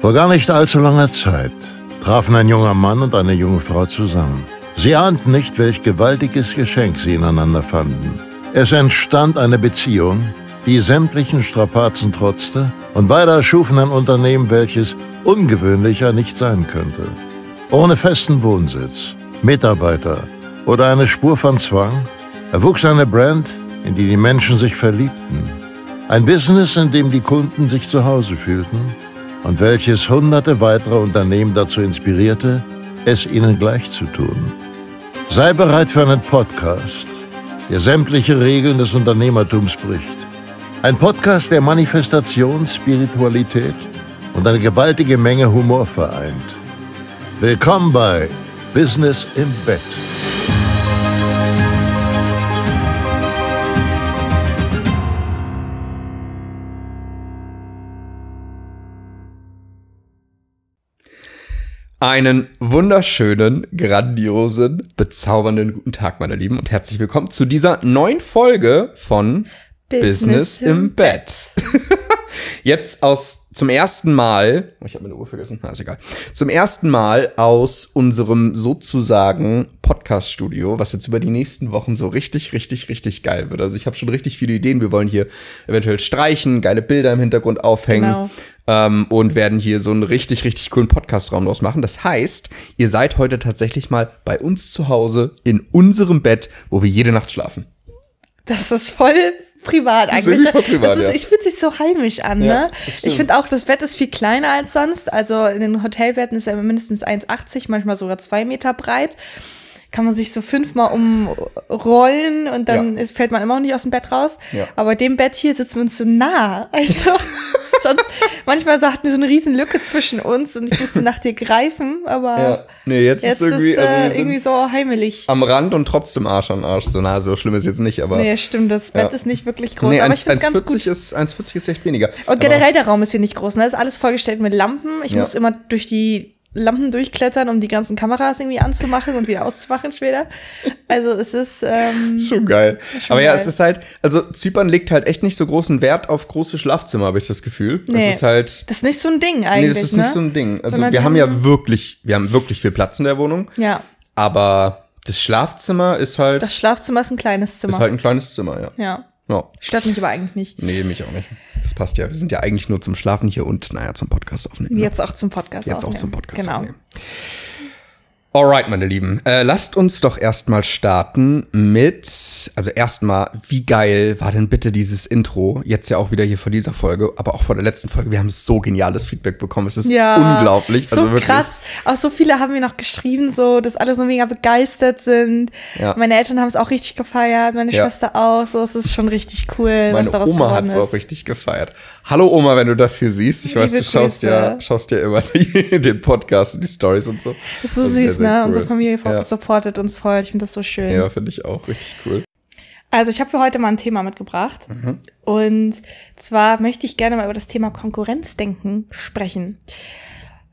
Vor gar nicht allzu langer Zeit trafen ein junger Mann und eine junge Frau zusammen. Sie ahnten nicht, welch gewaltiges Geschenk sie ineinander fanden. Es entstand eine Beziehung, die sämtlichen Strapazen trotzte, und beide erschufen ein Unternehmen, welches ungewöhnlicher nicht sein könnte. Ohne festen Wohnsitz, Mitarbeiter oder eine Spur von Zwang erwuchs eine Brand, in die die Menschen sich verliebten. Ein Business, in dem die Kunden sich zu Hause fühlten und welches hunderte weitere Unternehmen dazu inspirierte, es ihnen gleich zu tun. Sei bereit für einen Podcast, der sämtliche Regeln des Unternehmertums bricht. Ein Podcast, der Manifestation, Spiritualität und eine gewaltige Menge Humor vereint. Willkommen bei Business im Bett. Einen wunderschönen, grandiosen, bezaubernden guten Tag, meine Lieben, und herzlich willkommen zu dieser neuen Folge von Business, Business im Bett. Jetzt aus zum ersten Mal, oh, ich habe meine Uhr vergessen, na ist egal. Zum ersten Mal aus unserem sozusagen Podcast-Studio, was jetzt über die nächsten Wochen so richtig, richtig, richtig geil wird. Also ich habe schon richtig viele Ideen. Wir wollen hier eventuell streichen, geile Bilder im Hintergrund aufhängen. Genau. Ähm, und werden hier so einen richtig, richtig coolen Podcast-Raum draus machen. Das heißt, ihr seid heute tatsächlich mal bei uns zu Hause in unserem Bett, wo wir jede Nacht schlafen. Das ist voll privat eigentlich. Privat, ist, ja. Ich fühlt sich so heimisch an, ja, ne? Ich finde auch, das Bett ist viel kleiner als sonst. Also in den Hotelbetten ist ja mindestens 1,80, manchmal sogar zwei Meter breit kann man sich so fünfmal umrollen und dann ja. ist, fällt man immer noch nicht aus dem Bett raus. Ja. Aber dem Bett hier sitzen wir uns so nah. Also sonst, manchmal hatten wir so eine riesen Lücke zwischen uns und ich musste nach dir greifen, aber ja. nee, jetzt, jetzt ist irgendwie, ist, äh, also irgendwie so heimelig. Am Rand und trotzdem Arsch an Arsch. So, na, so schlimm ist jetzt nicht, aber. Nee, stimmt, das Bett ist nicht wirklich groß. Nee, aber 1, ich 1,40 ist, 1,40 ist echt weniger. Und generell der Raum ist hier nicht groß. Ne? Da ist alles vollgestellt mit Lampen. Ich muss immer durch die Lampen durchklettern, um die ganzen Kameras irgendwie anzumachen und wieder auszumachen später. Also es ist ähm, schon geil. Schon Aber ja, geil. es ist halt, also Zypern legt halt echt nicht so großen Wert auf große Schlafzimmer, habe ich das Gefühl. Nee, das ist halt. Das ist nicht so ein Ding eigentlich. Nee, das ist ne? nicht so ein Ding. Also Sondern wir haben ja wirklich, wir haben wirklich viel Platz in der Wohnung. Ja. Aber das Schlafzimmer ist halt. Das Schlafzimmer ist ein kleines Zimmer. Ist halt ein kleines Zimmer, ja. Ja. Ja. Stört mich aber eigentlich nicht. Nee, mich auch nicht. Das passt ja. Wir sind ja eigentlich nur zum Schlafen hier und, naja, zum Podcast aufnehmen. Ne? Jetzt auch zum Podcast Jetzt aufnehmen. auch zum Podcast genau. aufnehmen. Alright, meine Lieben. Äh, lasst uns doch erstmal starten mit, also erstmal, wie geil war denn bitte dieses Intro? Jetzt ja auch wieder hier vor dieser Folge, aber auch vor der letzten Folge. Wir haben so geniales Feedback bekommen. Es ist ja, unglaublich. So also krass. Auch so viele haben mir noch geschrieben, so, dass alle so mega begeistert sind. Ja. Meine Eltern haben es auch richtig gefeiert, meine ja. Schwester auch. So, es ist schon richtig cool. Meine Oma hat es auch richtig gefeiert. Hallo Oma, wenn du das hier siehst. Ich Liebe weiß, du schaust ja, schaust ja immer die, den Podcast und die Stories und so. Das ist so das süß, ist ne? Cool. Unsere Familie ja. supportet uns voll. Ich finde das so schön. Ja, finde ich auch richtig cool. Also ich habe für heute mal ein Thema mitgebracht. Mhm. Und zwar möchte ich gerne mal über das Thema Konkurrenzdenken sprechen.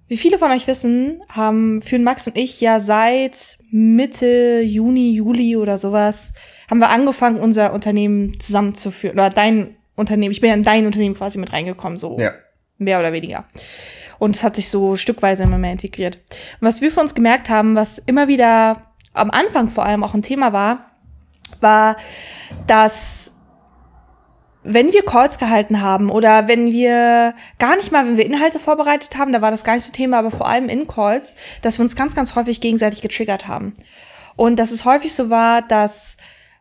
Wie viele von euch wissen, haben führen Max und ich ja seit Mitte Juni, Juli oder sowas, haben wir angefangen, unser Unternehmen zusammenzuführen. Oder dein Unternehmen, ich bin ja in dein Unternehmen quasi mit reingekommen, so ja. mehr oder weniger. Und es hat sich so stückweise immer mehr integriert. Und was wir für uns gemerkt haben, was immer wieder am Anfang vor allem auch ein Thema war, war, dass wenn wir Calls gehalten haben oder wenn wir gar nicht mal, wenn wir Inhalte vorbereitet haben, da war das gar nicht so Thema, aber vor allem in Calls, dass wir uns ganz, ganz häufig gegenseitig getriggert haben. Und dass es häufig so war, dass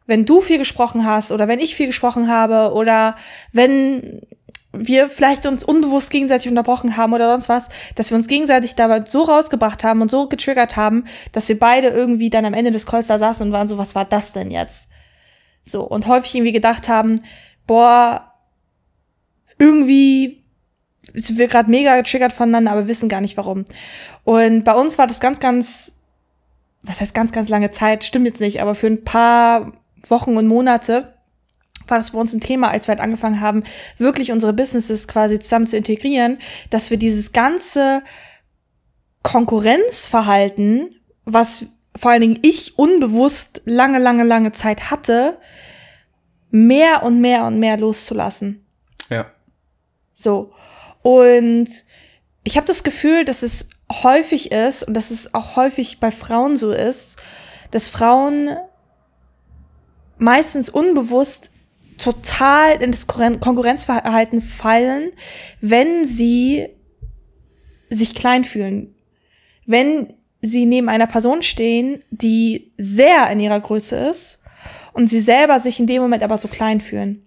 wenn du viel gesprochen hast oder wenn ich viel gesprochen habe oder wenn wir vielleicht uns unbewusst gegenseitig unterbrochen haben oder sonst was, dass wir uns gegenseitig dabei so rausgebracht haben und so getriggert haben, dass wir beide irgendwie dann am Ende des Calls da saßen und waren so, was war das denn jetzt? So, und häufig irgendwie gedacht haben, boah, irgendwie sind wir gerade mega getriggert voneinander, aber wissen gar nicht warum. Und bei uns war das ganz, ganz, was heißt ganz, ganz lange Zeit, stimmt jetzt nicht, aber für ein paar Wochen und Monate war das bei uns ein Thema, als wir halt angefangen haben, wirklich unsere Businesses quasi zusammen zu integrieren, dass wir dieses ganze Konkurrenzverhalten, was vor allen Dingen ich unbewusst lange, lange, lange Zeit hatte, mehr und mehr und mehr loszulassen. Ja. So. Und ich habe das Gefühl, dass es häufig ist und dass es auch häufig bei Frauen so ist, dass Frauen meistens unbewusst total in das Konkurrenzverhalten fallen, wenn sie sich klein fühlen. Wenn sie neben einer Person stehen, die sehr in ihrer Größe ist und sie selber sich in dem Moment aber so klein fühlen.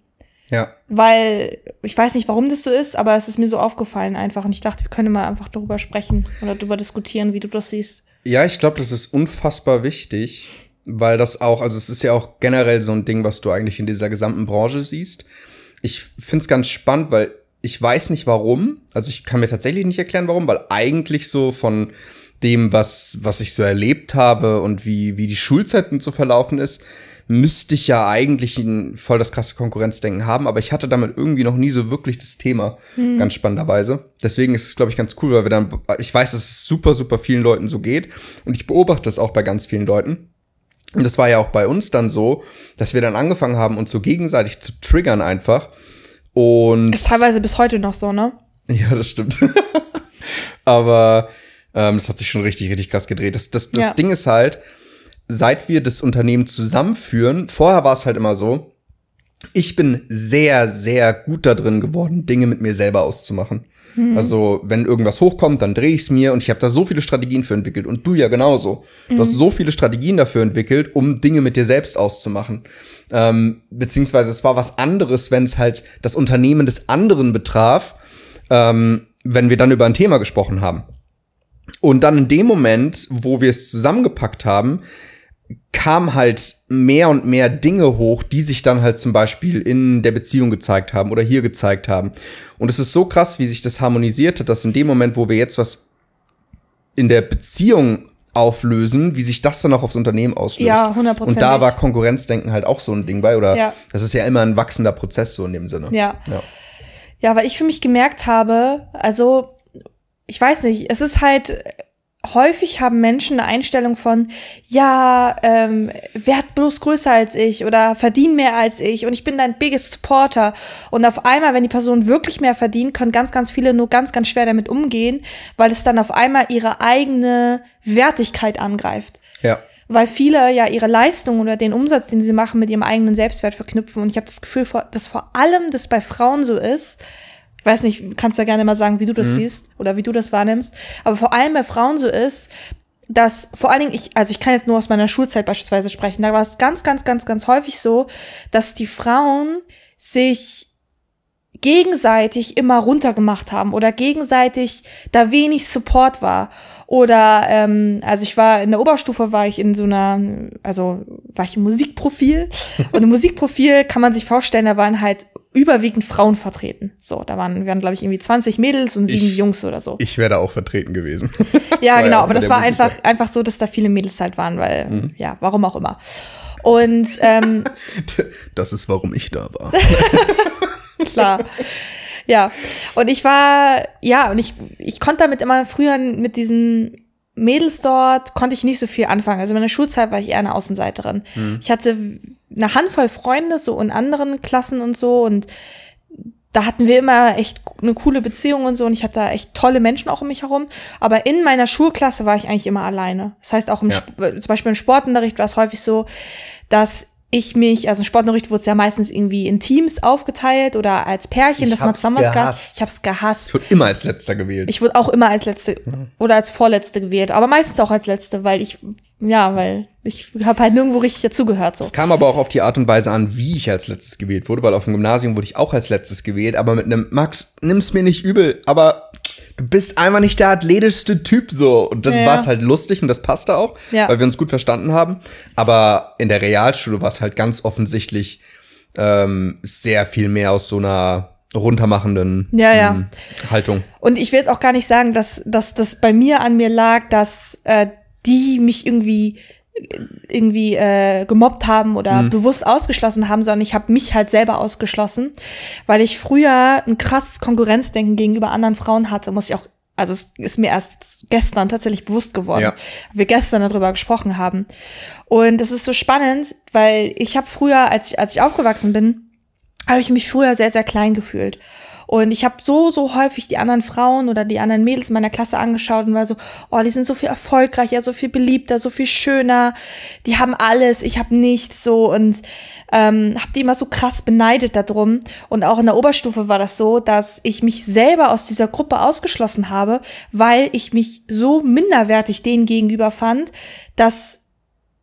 Ja. Weil ich weiß nicht, warum das so ist, aber es ist mir so aufgefallen einfach und ich dachte, wir können mal einfach darüber sprechen oder darüber diskutieren, wie du das siehst. Ja, ich glaube, das ist unfassbar wichtig, weil das auch, also es ist ja auch generell so ein Ding, was du eigentlich in dieser gesamten Branche siehst. Ich finde es ganz spannend, weil ich weiß nicht warum, also ich kann mir tatsächlich nicht erklären, warum, weil eigentlich so von dem, was, was ich so erlebt habe und wie, wie die Schulzeit und so verlaufen ist, müsste ich ja eigentlich ein, voll das krasse Konkurrenzdenken haben, aber ich hatte damit irgendwie noch nie so wirklich das Thema, mhm. ganz spannenderweise. Deswegen ist es, glaube ich, ganz cool, weil wir dann, ich weiß, dass es super, super vielen Leuten so geht und ich beobachte das auch bei ganz vielen Leuten. Und das war ja auch bei uns dann so, dass wir dann angefangen haben, uns so gegenseitig zu triggern einfach. Und. Ist teilweise bis heute noch so, ne? Ja, das stimmt. aber ähm, das hat sich schon richtig, richtig krass gedreht. Das, das, das ja. Ding ist halt, seit wir das Unternehmen zusammenführen, vorher war es halt immer so, ich bin sehr, sehr gut da drin geworden, Dinge mit mir selber auszumachen. Mhm. Also, wenn irgendwas hochkommt, dann drehe ich es mir und ich habe da so viele Strategien für entwickelt. Und du ja genauso. Mhm. Du hast mhm. so viele Strategien dafür entwickelt, um Dinge mit dir selbst auszumachen. Ähm, beziehungsweise es war was anderes, wenn es halt das Unternehmen des anderen betraf, ähm, wenn wir dann über ein Thema gesprochen haben. Und dann in dem Moment, wo wir es zusammengepackt haben, kam halt mehr und mehr Dinge hoch, die sich dann halt zum Beispiel in der Beziehung gezeigt haben oder hier gezeigt haben. Und es ist so krass, wie sich das harmonisiert hat, dass in dem Moment, wo wir jetzt was in der Beziehung auflösen, wie sich das dann auch aufs Unternehmen auslöst. Ja, 100%. Und da war Konkurrenzdenken halt auch so ein Ding bei, oder ja. das ist ja immer ein wachsender Prozess so in dem Sinne. Ja. Ja, ja weil ich für mich gemerkt habe, also ich weiß nicht, es ist halt häufig haben Menschen eine Einstellung von, ja, ähm, werd bloß größer als ich oder verdien mehr als ich und ich bin dein biggest supporter. Und auf einmal, wenn die Person wirklich mehr verdient, können ganz, ganz viele nur ganz, ganz schwer damit umgehen, weil es dann auf einmal ihre eigene Wertigkeit angreift. Ja. Weil viele ja ihre Leistung oder den Umsatz, den sie machen, mit ihrem eigenen Selbstwert verknüpfen. Und ich habe das Gefühl, dass vor allem das bei Frauen so ist, ich weiß nicht, kannst du ja gerne mal sagen, wie du das mhm. siehst oder wie du das wahrnimmst. Aber vor allem bei Frauen so ist, dass vor allen Dingen ich, also ich kann jetzt nur aus meiner Schulzeit beispielsweise sprechen, da war es ganz, ganz, ganz, ganz häufig so, dass die Frauen sich gegenseitig immer runtergemacht haben oder gegenseitig da wenig Support war. Oder ähm, also ich war in der Oberstufe war ich in so einer, also war ich im Musikprofil. Und im Musikprofil kann man sich vorstellen, da waren halt überwiegend Frauen vertreten. So, da waren, waren, glaube ich, irgendwie 20 Mädels und sieben ich, Jungs oder so. Ich wäre da auch vertreten gewesen. ja, genau, aber das war einfach, einfach so, dass da viele Mädels halt waren, weil, mhm. ja, warum auch immer. Und ähm, das ist, warum ich da war. Klar. Ja. Und ich war, ja, und ich, ich konnte damit immer früher mit diesen Mädels dort, konnte ich nicht so viel anfangen. Also in meiner Schulzeit war ich eher eine Außenseiterin. Mhm. Ich hatte eine Handvoll Freunde, so in anderen Klassen und so. Und da hatten wir immer echt eine coole Beziehung und so. Und ich hatte da echt tolle Menschen auch um mich herum. Aber in meiner Schulklasse war ich eigentlich immer alleine. Das heißt, auch im, ja. zum Beispiel im Sportunterricht war es häufig so, dass ich mich, also Sportunterricht wurde es ja meistens irgendwie in Teams aufgeteilt oder als Pärchen, ich dass man zusammen was gehasst. Ich hab's gehasst. Ich wurde immer als Letzter gewählt. Ich wurde auch immer als Letzte mhm. oder als Vorletzte gewählt, aber meistens auch als Letzte, weil ich, ja, weil ich habe halt nirgendwo richtig dazugehört. So. Es kam aber auch auf die Art und Weise an, wie ich als Letztes gewählt wurde, weil auf dem Gymnasium wurde ich auch als Letztes gewählt, aber mit einem Max, nimm's mir nicht übel, aber du bist einfach nicht der athletischste Typ so. Und dann ja. war es halt lustig und das passte auch, ja. weil wir uns gut verstanden haben. Aber in der Realschule war es halt ganz offensichtlich ähm, sehr viel mehr aus so einer runtermachenden ja, ja. Ähm, Haltung. Und ich will jetzt auch gar nicht sagen, dass, dass das bei mir an mir lag, dass äh, die mich irgendwie irgendwie äh, gemobbt haben oder mhm. bewusst ausgeschlossen haben, sondern ich habe mich halt selber ausgeschlossen, weil ich früher ein krasses Konkurrenzdenken gegenüber anderen Frauen hatte, muss ich auch also es ist mir erst gestern tatsächlich bewusst geworden, ja. wir gestern darüber gesprochen haben. Und es ist so spannend, weil ich habe früher, als ich, als ich aufgewachsen bin, habe ich mich früher sehr, sehr klein gefühlt. Und ich habe so, so häufig die anderen Frauen oder die anderen Mädels in meiner Klasse angeschaut und war so, oh, die sind so viel erfolgreicher, so viel beliebter, so viel schöner. Die haben alles, ich habe nichts so und ähm, habe die immer so krass beneidet darum. Und auch in der Oberstufe war das so, dass ich mich selber aus dieser Gruppe ausgeschlossen habe, weil ich mich so minderwertig denen gegenüber fand, dass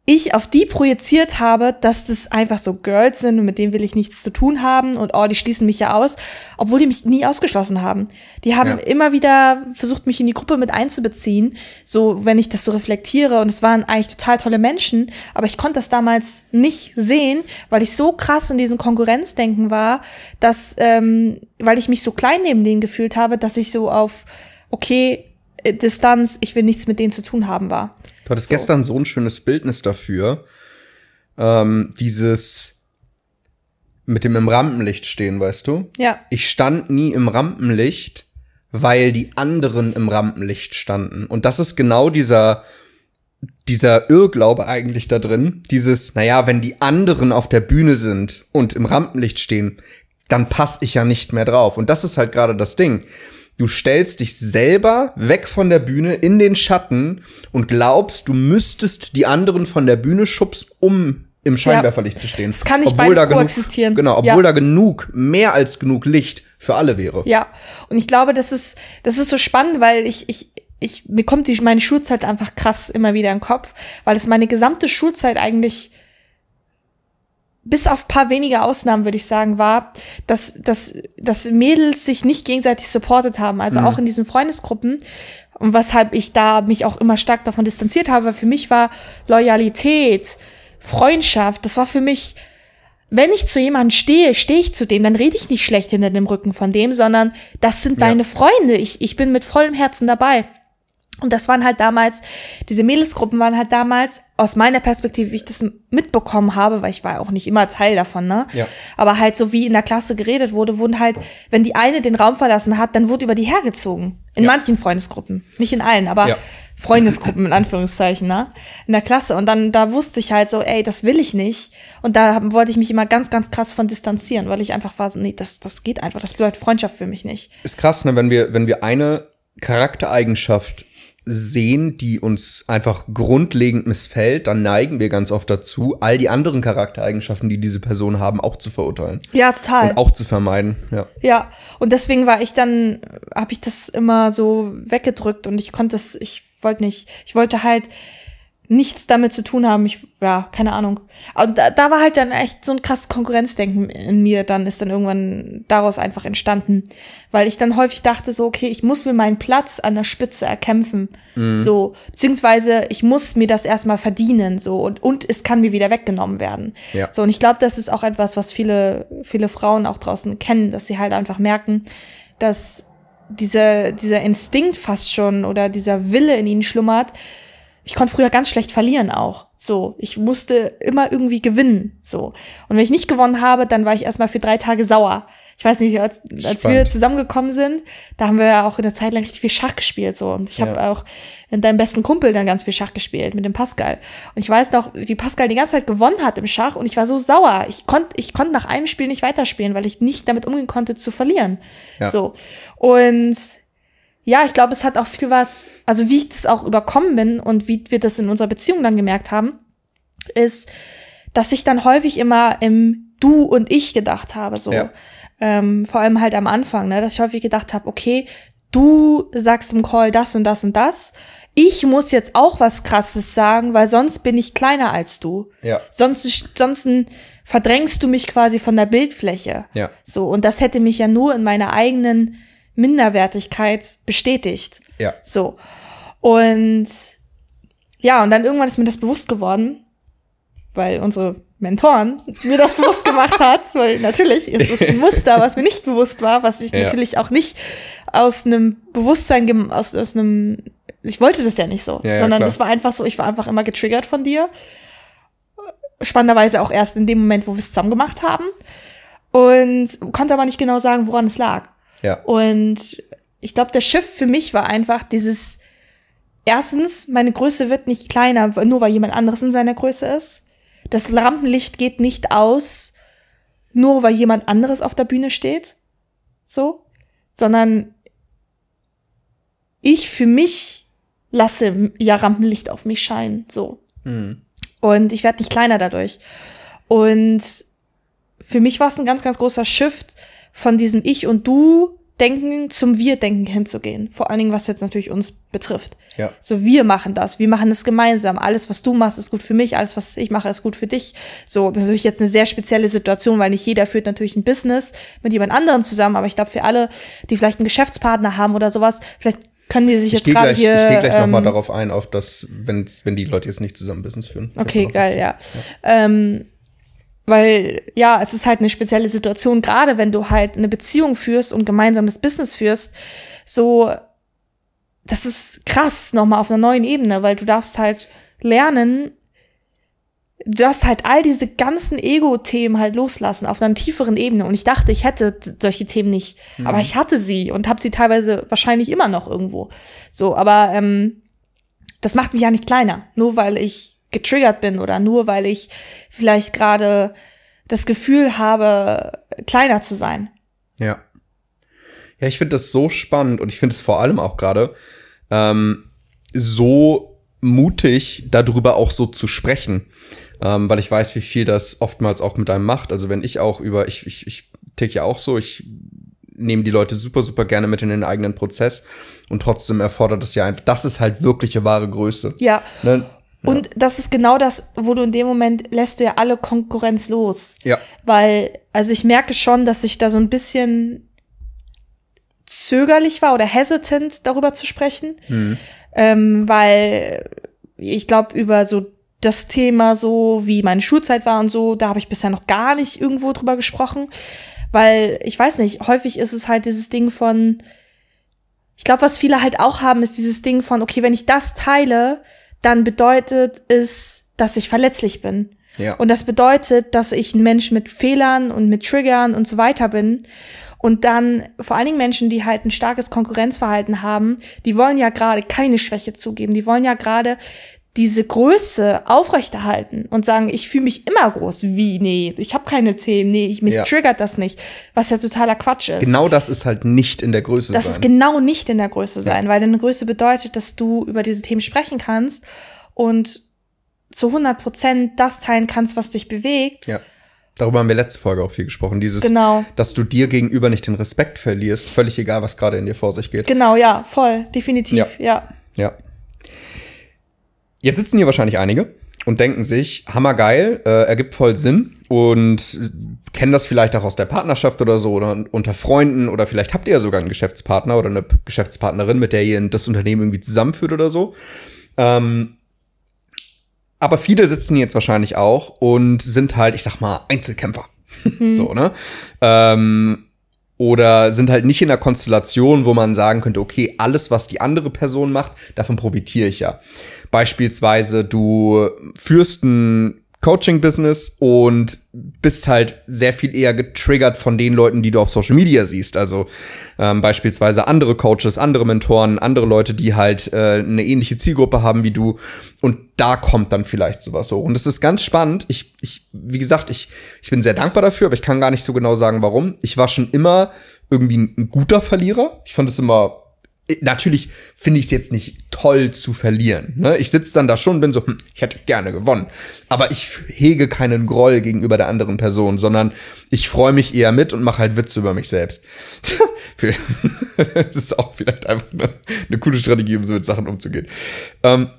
ich auf die projiziert habe, dass das einfach so Girls sind und mit denen will ich nichts zu tun haben und oh, die schließen mich ja aus, obwohl die mich nie ausgeschlossen haben. Die haben ja. immer wieder versucht, mich in die Gruppe mit einzubeziehen, so wenn ich das so reflektiere und es waren eigentlich total tolle Menschen, aber ich konnte das damals nicht sehen, weil ich so krass in diesem Konkurrenzdenken war, dass, ähm, weil ich mich so klein neben denen gefühlt habe, dass ich so auf, okay, äh, Distanz, ich will nichts mit denen zu tun haben war. Du hattest so. gestern so ein schönes Bildnis dafür. Ähm, dieses mit dem im Rampenlicht stehen, weißt du? Ja. Ich stand nie im Rampenlicht, weil die anderen im Rampenlicht standen. Und das ist genau dieser, dieser Irrglaube eigentlich da drin. Dieses, naja, wenn die anderen auf der Bühne sind und im Rampenlicht stehen, dann passe ich ja nicht mehr drauf. Und das ist halt gerade das Ding. Du stellst dich selber weg von der Bühne in den Schatten und glaubst, du müsstest die anderen von der Bühne schubsen, um im Scheinwerferlicht ja. zu stehen. Das kann nicht obwohl da koexistieren. Genug, genau, obwohl ja. da genug, mehr als genug Licht für alle wäre. Ja, und ich glaube, das ist, das ist so spannend, weil ich, ich, ich, mir kommt die, meine Schulzeit einfach krass immer wieder in den Kopf, weil es meine gesamte Schulzeit eigentlich bis auf paar wenige Ausnahmen, würde ich sagen, war, dass, dass, dass Mädels sich nicht gegenseitig supportet haben. Also mhm. auch in diesen Freundesgruppen. Und weshalb ich da mich auch immer stark davon distanziert habe. Für mich war Loyalität, Freundschaft, das war für mich, wenn ich zu jemandem stehe, stehe ich zu dem, dann rede ich nicht schlecht hinter dem Rücken von dem, sondern das sind ja. deine Freunde. Ich, ich bin mit vollem Herzen dabei. Und das waren halt damals, diese Mädelsgruppen waren halt damals, aus meiner Perspektive, wie ich das mitbekommen habe, weil ich war auch nicht immer Teil davon, ne? Ja. Aber halt so wie in der Klasse geredet wurde, wurden halt, wenn die eine den Raum verlassen hat, dann wurde über die hergezogen. In ja. manchen Freundesgruppen. Nicht in allen, aber ja. Freundesgruppen in Anführungszeichen, ne? In der Klasse. Und dann, da wusste ich halt so, ey, das will ich nicht. Und da wollte ich mich immer ganz, ganz krass von distanzieren, weil ich einfach war so, nee, das, das geht einfach. Das bedeutet Freundschaft für mich nicht. Ist krass, ne? Wenn wir, wenn wir eine Charaktereigenschaft sehen, die uns einfach grundlegend missfällt, dann neigen wir ganz oft dazu, all die anderen Charaktereigenschaften, die diese Person haben, auch zu verurteilen. Ja, total. Und auch zu vermeiden, ja. Ja, und deswegen war ich dann, habe ich das immer so weggedrückt und ich konnte es, ich wollte nicht, ich wollte halt nichts damit zu tun haben. Ich, ja, keine Ahnung. Und da, da war halt dann echt so ein krasses Konkurrenzdenken in mir. Dann ist dann irgendwann daraus einfach entstanden. Weil ich dann häufig dachte so, okay, ich muss mir meinen Platz an der Spitze erkämpfen. Mhm. So. Beziehungsweise ich muss mir das erstmal verdienen. So. Und, und es kann mir wieder weggenommen werden. Ja. So. Und ich glaube, das ist auch etwas, was viele, viele Frauen auch draußen kennen, dass sie halt einfach merken, dass dieser, dieser Instinkt fast schon oder dieser Wille in ihnen schlummert, ich konnte früher ganz schlecht verlieren auch. So, ich musste immer irgendwie gewinnen. So. Und wenn ich nicht gewonnen habe, dann war ich erstmal für drei Tage sauer. Ich weiß nicht, als, als wir zusammengekommen sind, da haben wir ja auch in der Zeit lang richtig viel Schach gespielt. So. Und ich habe ja. auch in deinem besten Kumpel dann ganz viel Schach gespielt, mit dem Pascal. Und ich weiß noch, wie Pascal die ganze Zeit gewonnen hat im Schach und ich war so sauer. Ich konnte ich konnte nach einem Spiel nicht weiterspielen, weil ich nicht damit umgehen konnte zu verlieren. Ja. So. Und ja, ich glaube, es hat auch viel was, also wie ich das auch überkommen bin und wie wir das in unserer Beziehung dann gemerkt haben, ist, dass ich dann häufig immer im Du und Ich gedacht habe, so. Ja. Ähm, vor allem halt am Anfang, ne, dass ich häufig gedacht habe, okay, du sagst im Call das und das und das. Ich muss jetzt auch was Krasses sagen, weil sonst bin ich kleiner als du. Ja. Sonst, sonst verdrängst du mich quasi von der Bildfläche. Ja. So. Und das hätte mich ja nur in meiner eigenen Minderwertigkeit bestätigt. Ja. So. Und ja, und dann irgendwann ist mir das bewusst geworden, weil unsere Mentoren mir das bewusst gemacht hat, weil natürlich ist es ein Muster, was mir nicht bewusst war, was ich ja. natürlich auch nicht aus einem Bewusstsein, aus, aus einem, ich wollte das ja nicht so, ja, sondern es war einfach so, ich war einfach immer getriggert von dir. Spannenderweise auch erst in dem Moment, wo wir es zusammen gemacht haben. Und konnte aber nicht genau sagen, woran es lag. Ja. Und ich glaube, der Schiff für mich war einfach dieses, erstens, meine Größe wird nicht kleiner, nur weil jemand anderes in seiner Größe ist. Das Rampenlicht geht nicht aus, nur weil jemand anderes auf der Bühne steht, so, sondern ich für mich lasse ja Rampenlicht auf mich scheinen, so. Mhm. Und ich werde nicht kleiner dadurch. Und für mich war es ein ganz, ganz großer Shift von diesem Ich und Du Denken zum Wir-Denken hinzugehen. Vor allen Dingen, was jetzt natürlich uns betrifft. Ja. So, wir machen das. Wir machen es gemeinsam. Alles, was du machst, ist gut für mich. Alles, was ich mache, ist gut für dich. So, das ist natürlich jetzt eine sehr spezielle Situation, weil nicht jeder führt natürlich ein Business mit jemand anderem zusammen. Aber ich glaube, für alle, die vielleicht einen Geschäftspartner haben oder sowas, vielleicht können die sich ich jetzt gerade hier. Ich gehe gleich ähm, nochmal darauf ein, auf das, wenn, wenn die Leute jetzt nicht zusammen Business führen. Okay, geil, ja. ja. Ähm, weil, ja, es ist halt eine spezielle Situation, gerade wenn du halt eine Beziehung führst und gemeinsames Business führst, so, das ist krass nochmal auf einer neuen Ebene, weil du darfst halt lernen, du darfst halt all diese ganzen Ego-Themen halt loslassen auf einer tieferen Ebene. Und ich dachte, ich hätte solche Themen nicht, mhm. aber ich hatte sie und habe sie teilweise wahrscheinlich immer noch irgendwo. So, aber ähm, das macht mich ja nicht kleiner, nur weil ich getriggert bin oder nur weil ich vielleicht gerade das Gefühl habe, kleiner zu sein. Ja. Ja, ich finde das so spannend und ich finde es vor allem auch gerade ähm, so mutig, darüber auch so zu sprechen, ähm, weil ich weiß, wie viel das oftmals auch mit einem macht. Also wenn ich auch über, ich, ich, ich tick ja auch so, ich nehme die Leute super, super gerne mit in den eigenen Prozess und trotzdem erfordert es ja einfach, das ist halt wirkliche wahre Größe. Ja. Ne? Und das ist genau das, wo du in dem Moment lässt du ja alle Konkurrenz los. Ja. Weil, also ich merke schon, dass ich da so ein bisschen zögerlich war oder hesitant darüber zu sprechen. Mhm. Ähm, weil ich glaube, über so das Thema so, wie meine Schulzeit war und so, da habe ich bisher noch gar nicht irgendwo drüber gesprochen. Weil, ich weiß nicht, häufig ist es halt dieses Ding von, ich glaube, was viele halt auch haben, ist dieses Ding von, okay, wenn ich das teile, dann bedeutet es, dass ich verletzlich bin. Ja. Und das bedeutet, dass ich ein Mensch mit Fehlern und mit Triggern und so weiter bin. Und dann vor allen Dingen Menschen, die halt ein starkes Konkurrenzverhalten haben, die wollen ja gerade keine Schwäche zugeben. Die wollen ja gerade diese Größe aufrechterhalten und sagen, ich fühle mich immer groß. Wie? Nee, ich habe keine Themen. Nee, ich, mich ja. triggert das nicht. Was ja totaler Quatsch ist. Genau das ist halt nicht in der Größe das sein. Das ist genau nicht in der Größe sein, ja. weil deine Größe bedeutet, dass du über diese Themen sprechen kannst und zu 100 Prozent das teilen kannst, was dich bewegt. Ja. Darüber haben wir letzte Folge auch viel gesprochen. Dieses, genau. dass du dir gegenüber nicht den Respekt verlierst, völlig egal, was gerade in dir vor sich geht. Genau, ja, voll, definitiv, ja. Ja. ja. Jetzt sitzen hier wahrscheinlich einige und denken sich, hammergeil, äh, ergibt voll Sinn und kennen das vielleicht auch aus der Partnerschaft oder so oder unter Freunden oder vielleicht habt ihr ja sogar einen Geschäftspartner oder eine Geschäftspartnerin, mit der ihr das Unternehmen irgendwie zusammenführt oder so. Ähm, aber viele sitzen jetzt wahrscheinlich auch und sind halt, ich sag mal, Einzelkämpfer. Mhm. So, ne? Ähm, oder sind halt nicht in der Konstellation, wo man sagen könnte, okay, alles, was die andere Person macht, davon profitiere ich ja. Beispielsweise, du führst ein Coaching-Business und bist halt sehr viel eher getriggert von den Leuten, die du auf Social Media siehst. Also ähm, beispielsweise andere Coaches, andere Mentoren, andere Leute, die halt äh, eine ähnliche Zielgruppe haben wie du. Und da kommt dann vielleicht sowas hoch. Und das ist ganz spannend. Ich, ich, wie gesagt, ich, ich bin sehr dankbar dafür, aber ich kann gar nicht so genau sagen, warum. Ich war schon immer irgendwie ein guter Verlierer. Ich fand es immer natürlich finde ich es jetzt nicht toll zu verlieren. Ne? Ich sitze dann da schon und bin so, hm, ich hätte gerne gewonnen. Aber ich hege keinen Groll gegenüber der anderen Person, sondern ich freue mich eher mit und mache halt Witze über mich selbst. das ist auch vielleicht einfach eine, eine, coole Strategie, um so mit Sachen umzugehen. Ähm,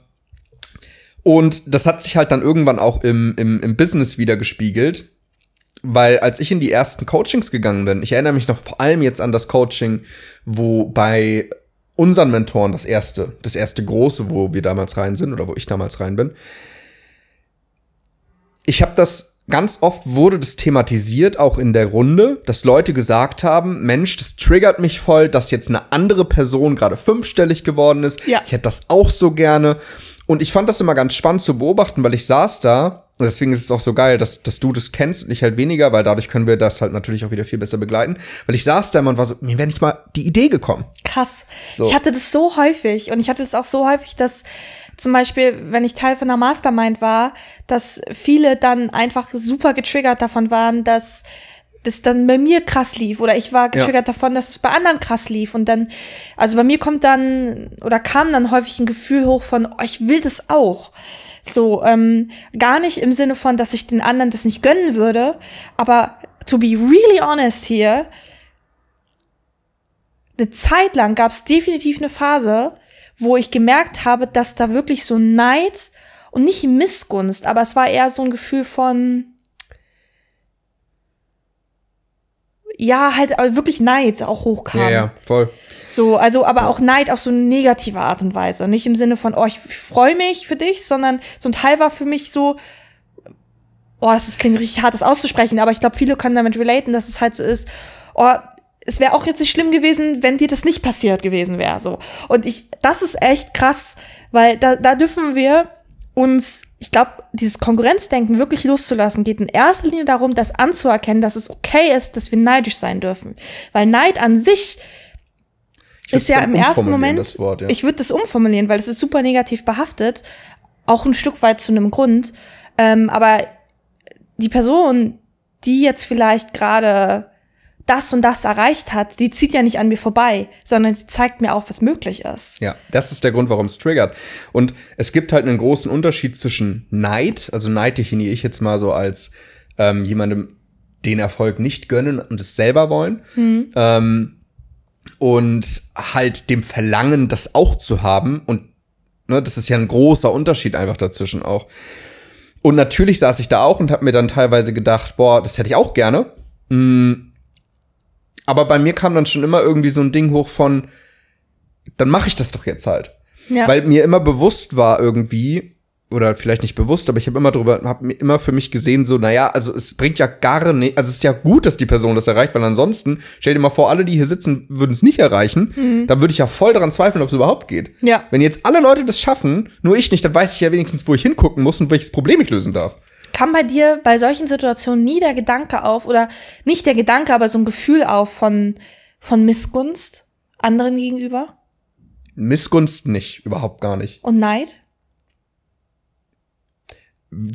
und das hat sich halt dann irgendwann auch im, im, im Business wieder gespiegelt. Weil als ich in die ersten Coachings gegangen bin, ich erinnere mich noch vor allem jetzt an das Coaching, wo bei unseren Mentoren das erste, das erste große, wo wir damals rein sind oder wo ich damals rein bin. Ich habe das ganz oft wurde das thematisiert, auch in der Runde, dass Leute gesagt haben, Mensch, das triggert mich voll, dass jetzt eine andere Person gerade fünfstellig geworden ist. Ja. Ich hätte das auch so gerne. Und ich fand das immer ganz spannend zu beobachten, weil ich saß da deswegen ist es auch so geil, dass, dass du das kennst und ich halt weniger, weil dadurch können wir das halt natürlich auch wieder viel besser begleiten. Weil ich saß da und war so, mir wäre nicht mal die Idee gekommen. Krass. So. Ich hatte das so häufig und ich hatte es auch so häufig, dass zum Beispiel, wenn ich Teil von einer Mastermind war, dass viele dann einfach super getriggert davon waren, dass das dann bei mir krass lief oder ich war getriggert ja. davon, dass es bei anderen krass lief und dann, also bei mir kommt dann oder kam dann häufig ein Gefühl hoch von, oh, ich will das auch. So, ähm, gar nicht im Sinne von, dass ich den anderen das nicht gönnen würde, aber to be really honest hier, eine Zeit lang gab es definitiv eine Phase, wo ich gemerkt habe, dass da wirklich so Neid und nicht Missgunst, aber es war eher so ein Gefühl von, ja, halt also wirklich Neid auch hochkam. Ja, ja, voll. So, also aber auch Neid auf so eine negative Art und Weise. Nicht im Sinne von, oh, ich freue mich für dich, sondern so ein Teil war für mich so, oh, das ist, klingt richtig hart, das auszusprechen, aber ich glaube, viele können damit relaten, dass es halt so ist, oh, es wäre auch jetzt nicht schlimm gewesen, wenn dir das nicht passiert gewesen wäre. So. Und ich, das ist echt krass, weil da, da dürfen wir uns ich glaube, dieses Konkurrenzdenken wirklich loszulassen, geht in erster Linie darum, das anzuerkennen, dass es okay ist, dass wir neidisch sein dürfen. Weil Neid an sich ist ja im ersten Moment, Wort, ja. ich würde das umformulieren, weil es ist super negativ behaftet, auch ein Stück weit zu einem Grund. Ähm, aber die Person, die jetzt vielleicht gerade das und das erreicht hat, die zieht ja nicht an mir vorbei, sondern sie zeigt mir auf, was möglich ist. Ja, das ist der Grund, warum es triggert. Und es gibt halt einen großen Unterschied zwischen Neid, also Neid definiere ich jetzt mal so als ähm, jemandem den Erfolg nicht gönnen und es selber wollen. Mhm. Ähm, und halt dem Verlangen, das auch zu haben. Und ne, das ist ja ein großer Unterschied einfach dazwischen auch. Und natürlich saß ich da auch und habe mir dann teilweise gedacht, boah, das hätte ich auch gerne. Mhm aber bei mir kam dann schon immer irgendwie so ein Ding hoch von, dann mache ich das doch jetzt halt. Ja. Weil mir immer bewusst war irgendwie, oder vielleicht nicht bewusst, aber ich habe immer drüber, habe immer für mich gesehen, so, naja, also es bringt ja gar nicht, also es ist ja gut, dass die Person das erreicht, weil ansonsten, stell dir mal vor, alle, die hier sitzen, würden es nicht erreichen, mhm. dann würde ich ja voll daran zweifeln, ob es überhaupt geht. Ja. Wenn jetzt alle Leute das schaffen, nur ich nicht, dann weiß ich ja wenigstens, wo ich hingucken muss und welches Problem ich lösen darf. Kam bei dir bei solchen Situationen nie der Gedanke auf oder nicht der Gedanke, aber so ein Gefühl auf von, von Missgunst anderen gegenüber? Missgunst nicht, überhaupt gar nicht. Und Neid?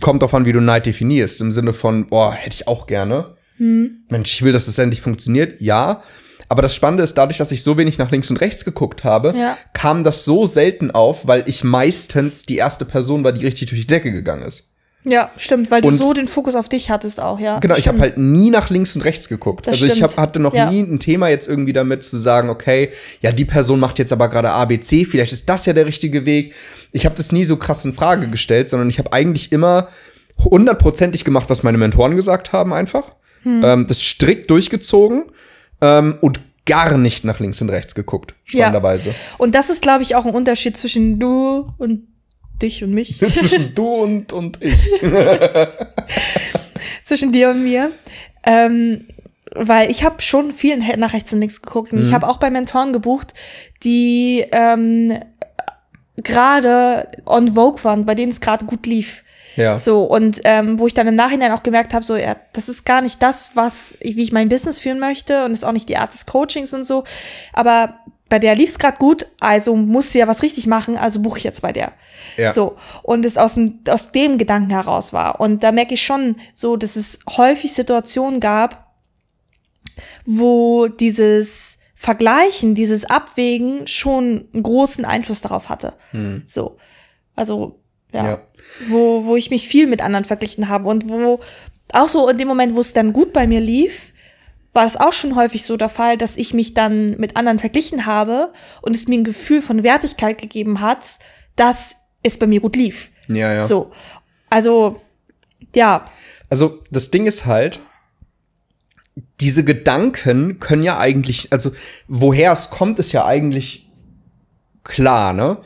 Kommt an, wie du Neid definierst. Im Sinne von, boah, hätte ich auch gerne. Hm. Mensch, ich will, dass es das endlich funktioniert. Ja. Aber das Spannende ist, dadurch, dass ich so wenig nach links und rechts geguckt habe, ja. kam das so selten auf, weil ich meistens die erste Person war, die richtig durch die Decke gegangen ist. Ja, stimmt, weil du und so den Fokus auf dich hattest auch, ja. Genau, stimmt. ich habe halt nie nach links und rechts geguckt. Das also stimmt. ich hab, hatte noch ja. nie ein Thema jetzt irgendwie damit zu sagen, okay, ja, die Person macht jetzt aber gerade ABC, vielleicht ist das ja der richtige Weg. Ich habe das nie so krass in Frage gestellt, sondern ich habe eigentlich immer hundertprozentig gemacht, was meine Mentoren gesagt haben, einfach. Hm. Ähm, das strikt durchgezogen ähm, und gar nicht nach links und rechts geguckt, spannenderweise. Ja. Und das ist, glaube ich, auch ein Unterschied zwischen du und dich und mich. Zwischen du und, und ich. Zwischen dir und mir. Ähm, weil ich habe schon viel nach rechts und links geguckt und mhm. ich habe auch bei Mentoren gebucht, die ähm, gerade on Vogue waren, bei denen es gerade gut lief. Ja. So, und ähm, wo ich dann im Nachhinein auch gemerkt habe, so, ja, das ist gar nicht das, was, wie ich mein Business führen möchte und ist auch nicht die Art des Coachings und so. Aber bei der lief es gerade gut, also muss sie ja was richtig machen, also buche ich jetzt bei der. Ja. So. Und es aus dem, aus dem Gedanken heraus war. Und da merke ich schon so, dass es häufig Situationen gab, wo dieses Vergleichen, dieses Abwägen schon einen großen Einfluss darauf hatte. Hm. So. Also, ja. ja. Wo, wo ich mich viel mit anderen verglichen habe und wo auch so in dem Moment, wo es dann gut bei mir lief, war das auch schon häufig so der Fall, dass ich mich dann mit anderen verglichen habe und es mir ein Gefühl von Wertigkeit gegeben hat, dass es bei mir gut lief. Ja, ja. So. Also, ja. Also, das Ding ist halt, diese Gedanken können ja eigentlich, also, woher es kommt, ist ja eigentlich klar, ne?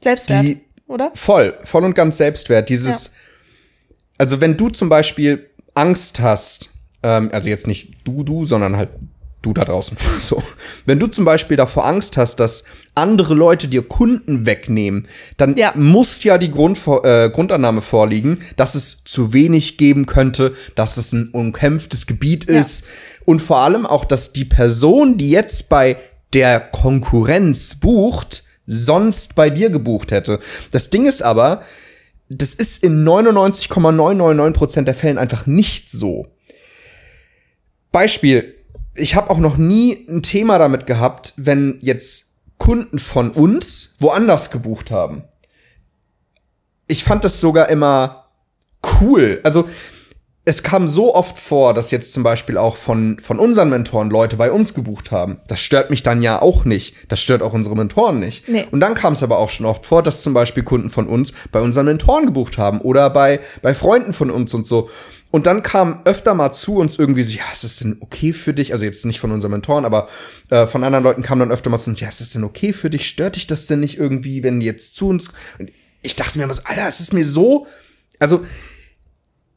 Selbstwert, Die, oder? Voll, voll und ganz Selbstwert. Dieses, ja. also, wenn du zum Beispiel Angst hast, ähm, also jetzt nicht du, du, sondern halt du da draußen. So. Wenn du zum Beispiel davor Angst hast, dass andere Leute dir Kunden wegnehmen, dann ja. muss ja die Grund, äh, Grundannahme vorliegen, dass es zu wenig geben könnte, dass es ein umkämpftes Gebiet ist ja. und vor allem auch, dass die Person, die jetzt bei der Konkurrenz bucht, sonst bei dir gebucht hätte. Das Ding ist aber, das ist in 99,999% der Fällen einfach nicht so Beispiel, ich habe auch noch nie ein Thema damit gehabt, wenn jetzt Kunden von uns woanders gebucht haben. Ich fand das sogar immer cool. Also es kam so oft vor, dass jetzt zum Beispiel auch von, von unseren Mentoren Leute bei uns gebucht haben. Das stört mich dann ja auch nicht. Das stört auch unsere Mentoren nicht. Nee. Und dann kam es aber auch schon oft vor, dass zum Beispiel Kunden von uns bei unseren Mentoren gebucht haben oder bei, bei Freunden von uns und so. Und dann kam öfter mal zu uns irgendwie so, ja, ist das denn okay für dich? Also jetzt nicht von unseren Mentoren, aber äh, von anderen Leuten kam dann öfter mal zu uns, ja, ist das denn okay für dich? Stört dich das denn nicht irgendwie, wenn die jetzt zu uns? Und ich dachte mir immer so, Alter, es ist mir so, also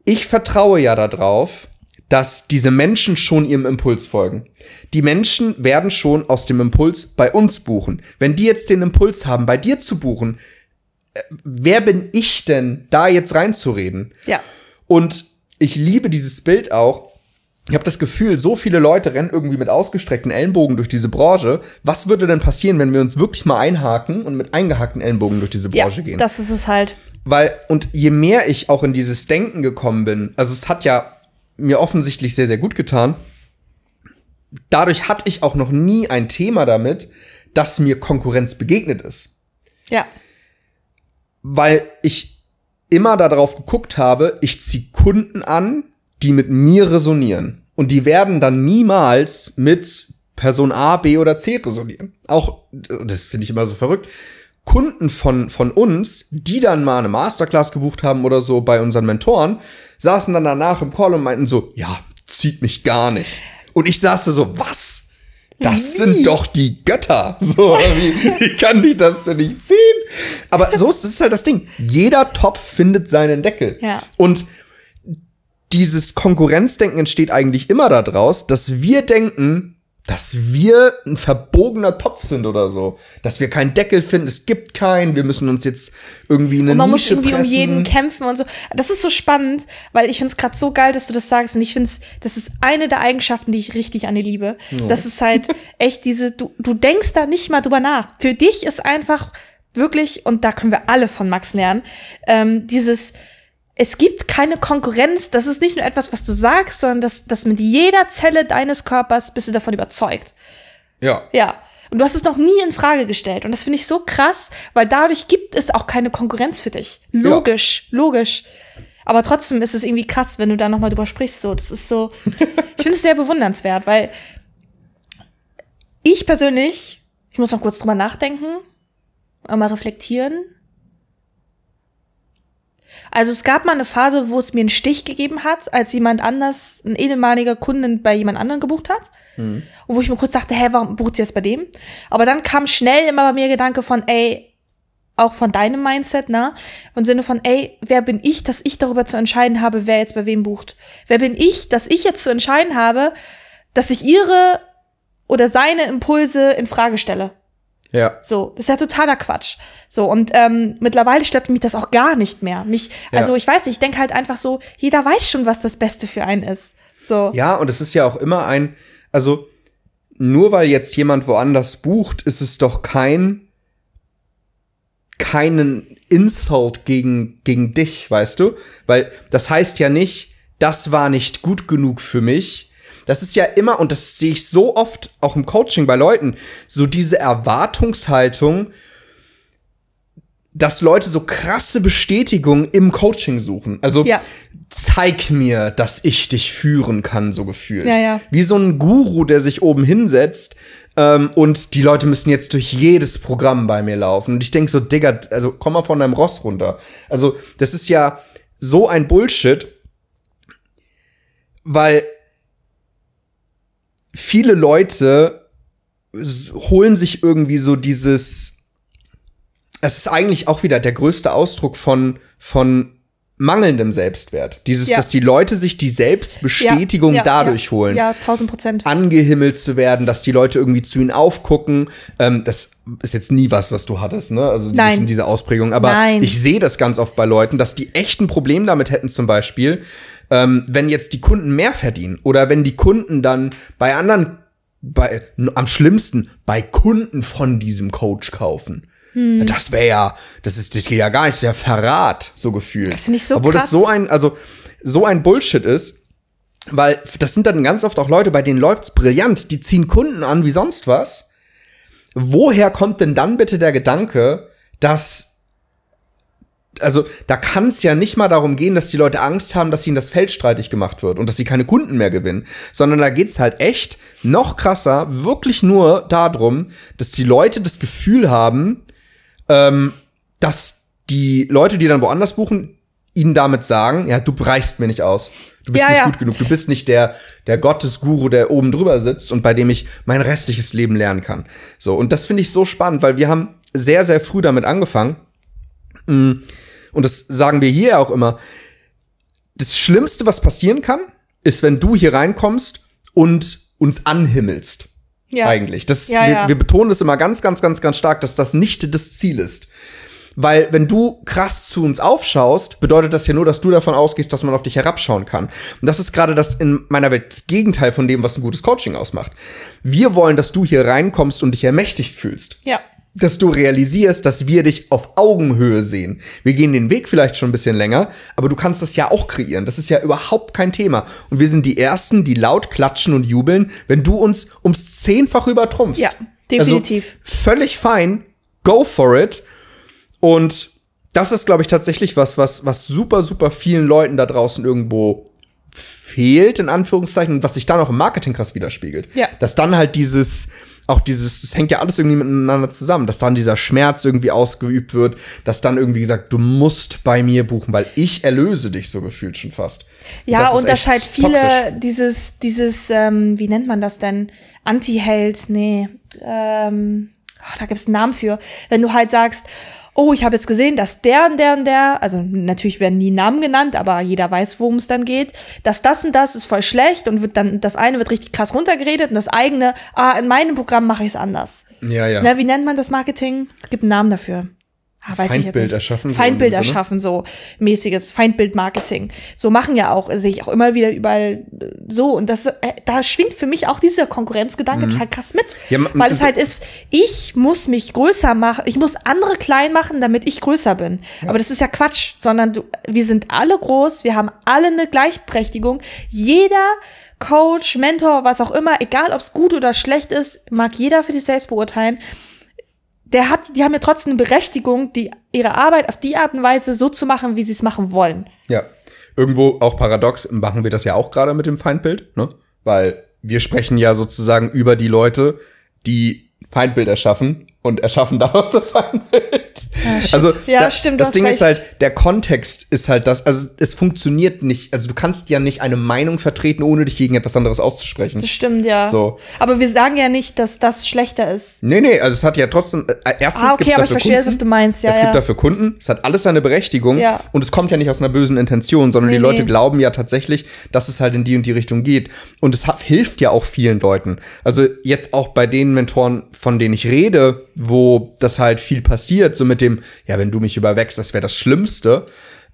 ich vertraue ja darauf, dass diese Menschen schon ihrem Impuls folgen. Die Menschen werden schon aus dem Impuls bei uns buchen. Wenn die jetzt den Impuls haben, bei dir zu buchen, äh, wer bin ich denn, da jetzt reinzureden? Ja. Und ich liebe dieses Bild auch. Ich habe das Gefühl, so viele Leute rennen irgendwie mit ausgestreckten Ellenbogen durch diese Branche. Was würde denn passieren, wenn wir uns wirklich mal einhaken und mit eingehackten Ellenbogen durch diese Branche ja, gehen? Das ist es halt. Weil, und je mehr ich auch in dieses Denken gekommen bin, also es hat ja mir offensichtlich sehr, sehr gut getan. Dadurch hatte ich auch noch nie ein Thema damit, dass mir Konkurrenz begegnet ist. Ja. Weil ich immer darauf geguckt habe, ich ziehe Kunden an, die mit mir resonieren. Und die werden dann niemals mit Person A, B oder C resonieren. Auch, das finde ich immer so verrückt. Kunden von, von uns, die dann mal eine Masterclass gebucht haben oder so bei unseren Mentoren, saßen dann danach im Call und meinten so, ja, zieht mich gar nicht. Und ich saß da so, was? Das wie? sind doch die Götter. So, wie, wie kann die das denn nicht ziehen? Aber so ist es halt das Ding. Jeder Topf findet seinen Deckel. Ja. Und dieses Konkurrenzdenken entsteht eigentlich immer daraus, dass wir denken, dass wir ein verbogener Topf sind oder so. Dass wir keinen Deckel finden, es gibt keinen, wir müssen uns jetzt irgendwie eine Und man Nische muss irgendwie pressen. um jeden kämpfen und so. Das ist so spannend, weil ich finde es gerade so geil, dass du das sagst. Und ich finde es, das ist eine der Eigenschaften, die ich richtig an dir liebe. Ja. Das ist halt echt diese, du, du denkst da nicht mal drüber nach. Für dich ist einfach wirklich, und da können wir alle von Max lernen, ähm, dieses, es gibt keine Konkurrenz. Das ist nicht nur etwas, was du sagst, sondern dass, dass mit jeder Zelle deines Körpers bist du davon überzeugt. Ja. Ja. Und du hast es noch nie in Frage gestellt. Und das finde ich so krass, weil dadurch gibt es auch keine Konkurrenz für dich. Logisch, ja. logisch. Aber trotzdem ist es irgendwie krass, wenn du da nochmal drüber sprichst. So, das ist so, ich finde es sehr bewundernswert, weil ich persönlich, ich muss noch kurz drüber nachdenken, mal reflektieren. Also es gab mal eine Phase, wo es mir einen Stich gegeben hat, als jemand anders, ein ehemaliger Kunden bei jemand anderem gebucht hat. Mhm. Und wo ich mir kurz dachte, hä, warum bucht sie jetzt bei dem? Aber dann kam schnell immer bei mir Gedanke von, ey, auch von deinem Mindset, ne? Im Sinne von, ey, wer bin ich, dass ich darüber zu entscheiden habe, wer jetzt bei wem bucht? Wer bin ich, dass ich jetzt zu entscheiden habe, dass ich ihre oder seine Impulse in Frage stelle? Ja. So, das ist ja totaler Quatsch. So, und ähm, mittlerweile stört mich das auch gar nicht mehr. Mich, ja. also ich weiß nicht, ich denke halt einfach so, jeder weiß schon, was das Beste für einen ist. So. Ja, und es ist ja auch immer ein, also nur weil jetzt jemand woanders bucht, ist es doch kein keinen Insult gegen, gegen dich, weißt du? Weil das heißt ja nicht, das war nicht gut genug für mich, das ist ja immer, und das sehe ich so oft auch im Coaching bei Leuten, so diese Erwartungshaltung, dass Leute so krasse Bestätigung im Coaching suchen. Also ja. zeig mir, dass ich dich führen kann, so gefühlt. Ja, ja. Wie so ein Guru, der sich oben hinsetzt ähm, und die Leute müssen jetzt durch jedes Programm bei mir laufen. Und ich denke so, Digga, also komm mal von deinem Ross runter. Also das ist ja so ein Bullshit, weil viele Leute holen sich irgendwie so dieses es ist eigentlich auch wieder der größte Ausdruck von von mangelndem Selbstwert. Dieses, ja. dass die Leute sich die Selbstbestätigung ja, ja, dadurch holen. Ja, tausend Prozent. Angehimmelt zu werden, dass die Leute irgendwie zu ihnen aufgucken. Ähm, das ist jetzt nie was, was du hattest, ne? Also Nein. nicht in dieser Ausprägung. Aber Nein. ich sehe das ganz oft bei Leuten, dass die echt ein Problem damit hätten, zum Beispiel, ähm, wenn jetzt die Kunden mehr verdienen oder wenn die Kunden dann bei anderen, bei, am schlimmsten, bei Kunden von diesem Coach kaufen. Hm. Das wäre ja, das ist, das geht ja gar nicht, das ist ja Verrat, so gefühlt. Das finde ich so Obwohl krass. das so ein, also, so ein Bullshit ist, Weil das sind dann ganz oft auch Leute, bei denen läuft's brillant, die ziehen Kunden an wie sonst was. Woher kommt denn dann bitte der Gedanke, dass also da kann es ja nicht mal darum gehen, dass die Leute Angst haben, dass ihnen das Feld streitig gemacht wird und dass sie keine Kunden mehr gewinnen, sondern da geht's halt echt noch krasser, wirklich nur darum, dass die Leute das Gefühl haben, ähm, dass die Leute, die dann woanders buchen, ihnen damit sagen, ja, du reichst mir nicht aus. Du bist Ja, nicht ja. gut genug. Du bist nicht der, der Gottesguru, der oben drüber sitzt und bei dem ich mein restliches Leben lernen kann. So. Und das finde ich so spannend, weil wir haben sehr, sehr früh damit angefangen. Mm, Und das sagen wir hier auch immer. Das Schlimmste, was passieren kann, ist, wenn du hier reinkommst und uns anhimmelst. Ja. Eigentlich. Das, Ja, wir, ja. wir betonen das immer ganz, ganz, ganz, ganz stark, dass das nicht das Ziel ist. Weil wenn du krass zu uns aufschaust, bedeutet das ja nur, dass du davon ausgehst, dass man auf dich herabschauen kann. Und das ist gerade das in meiner Welt das Gegenteil von dem, was ein gutes Coaching ausmacht. Wir wollen, dass du hier reinkommst und dich ermächtigt fühlst Ja. Dass du realisierst, dass wir dich auf Augenhöhe sehen. Wir gehen den Weg vielleicht schon ein bisschen länger, aber du kannst das ja auch kreieren. Das ist ja überhaupt kein Thema. Und wir sind die Ersten, die laut klatschen und jubeln, wenn du uns ums Zehnfach übertrumpfst. Ja, definitiv. Also, völlig fein. Go for it. Und das ist, glaube ich, tatsächlich was, was, was super, super vielen Leuten da draußen irgendwo fehlt, in Anführungszeichen, und was sich dann auch im Marketing krass widerspiegelt. Ja. Dass dann halt dieses, auch dieses, es hängt ja alles irgendwie miteinander zusammen, dass dann dieser Schmerz irgendwie ausgeübt wird, dass dann irgendwie gesagt, du musst bei mir buchen, weil ich erlöse dich so gefühlt schon fast. Ja, ist und dass echt halt viele toxisch. dieses, dieses, ähm, wie nennt man das denn? Anti-Held, nee, ähm, ach, da gibt's einen Namen für. Wenn du halt sagst, oh, ich habe jetzt gesehen, dass der und der und der, also natürlich werden nie Namen genannt, aber jeder weiß, worum es dann geht, dass das und das ist voll schlecht und wird dann, das eine wird richtig krass runtergeredet und das eigene, ah, in meinem Programm mache ich es anders. Ja, ja. Na, wie nennt man das Marketing? Gibt einen Namen dafür. Ah, weiß ich jetzt Feindbild nicht. erschaffen, so Feindbild Sinne? erschaffen, so mäßiges Feindbild-Marketing. So machen ja auch, sehe ich auch immer wieder überall äh, so. Und das, äh, da schwingt für mich auch dieser Konkurrenzgedanke total krass mit. Mhm. Ja, weil es so- halt ist, ich muss mich größer machen, ich muss andere klein machen, damit ich größer bin. Aber das ist ja Quatsch, sondern du, wir sind alle groß, wir haben alle eine Gleichberechtigung. Jeder Coach, Mentor, was auch immer, egal ob es gut oder schlecht ist, mag jeder für sich selbst beurteilen der hat, die haben ja trotzdem eine Berechtigung, die, ihre Arbeit auf die Art und Weise so zu machen, wie sie es machen wollen. Ja. Irgendwo auch paradox machen wir das ja auch gerade mit dem Feindbild, ne? Weil wir sprechen ja sozusagen über die Leute, die Feindbild erschaffen und erschaffen daraus das Feindbild. also Ja, da, stimmt, das Ding ist recht. halt, der Kontext ist halt das, also es funktioniert nicht, also du kannst ja nicht eine Meinung vertreten, ohne dich gegen etwas anderes auszusprechen. Das stimmt, ja. So. Aber wir sagen ja nicht, dass das schlechter ist. Nee, nee, also es hat ja trotzdem, äh, erstens Ah, okay, gibt's aber ich dafür verstehe, Kunden, was du meinst. Ja, es ja. gibt dafür Kunden, es hat alles seine Berechtigung Ja. und es kommt ja nicht aus einer bösen Intention, sondern Nee, die Leute nee. glauben ja tatsächlich, dass es halt in die und die Richtung geht. Und es hat, hilft ja auch vielen Leuten. Also jetzt auch bei den Mentoren, von denen ich rede, wo das halt viel passiert, so mit dem, ja, wenn du mich überwächst, das wäre das Schlimmste.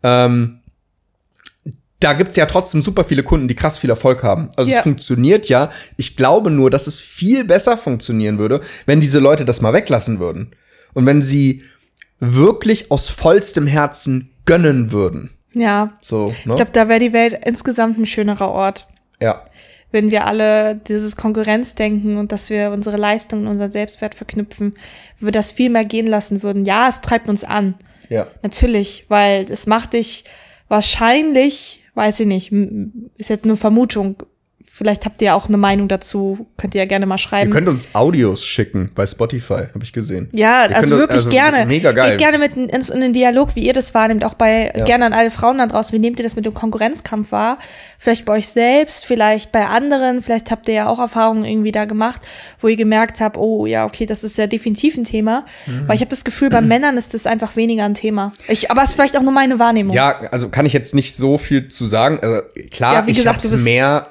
Ähm, da gibt's ja trotzdem super viele Kunden, die krass viel Erfolg haben. Also Ja. es funktioniert ja. Ich glaube nur, dass es viel besser funktionieren würde, wenn diese Leute das mal weglassen würden. Und wenn sie wirklich aus vollstem Herzen gönnen würden. Ja. So, ne? Ich glaube, da wäre die Welt insgesamt ein schönerer Ort, ja. Wenn wir alle dieses Konkurrenzdenken und dass wir unsere Leistung und unseren Selbstwert verknüpfen, wenn wir das viel mehr gehen lassen würden. Ja, es treibt uns an. Ja. Natürlich, weil es macht dich wahrscheinlich, weiß ich nicht, ist jetzt nur Vermutung. Vielleicht habt ihr auch eine Meinung dazu, könnt ihr ja gerne mal Ihr schreiben. könnt uns Audios schicken bei Spotify, habe ich gesehen. Ja, Ihr also wirklich also gerne. Mega geil. Geht gerne mit in, ins- in den Dialog, wie ihr das wahrnehmt, auch bei Ja. gerne an alle Frauen da draußen. Wie nehmt ihr das mit dem Konkurrenzkampf wahr? Vielleicht bei euch selbst, vielleicht bei anderen, vielleicht habt ihr ja auch Erfahrungen irgendwie da gemacht, wo ihr gemerkt habt, oh ja, okay, das ist ja definitiv ein Thema. Mhm. Weil ich habe das Gefühl, bei Männern ist das einfach weniger ein Thema. Ich, aber es ist vielleicht auch nur meine Wahrnehmung. Ja, also kann ich jetzt nicht so viel zu sagen. Also klar, Ja, wie ich du bist- mehr.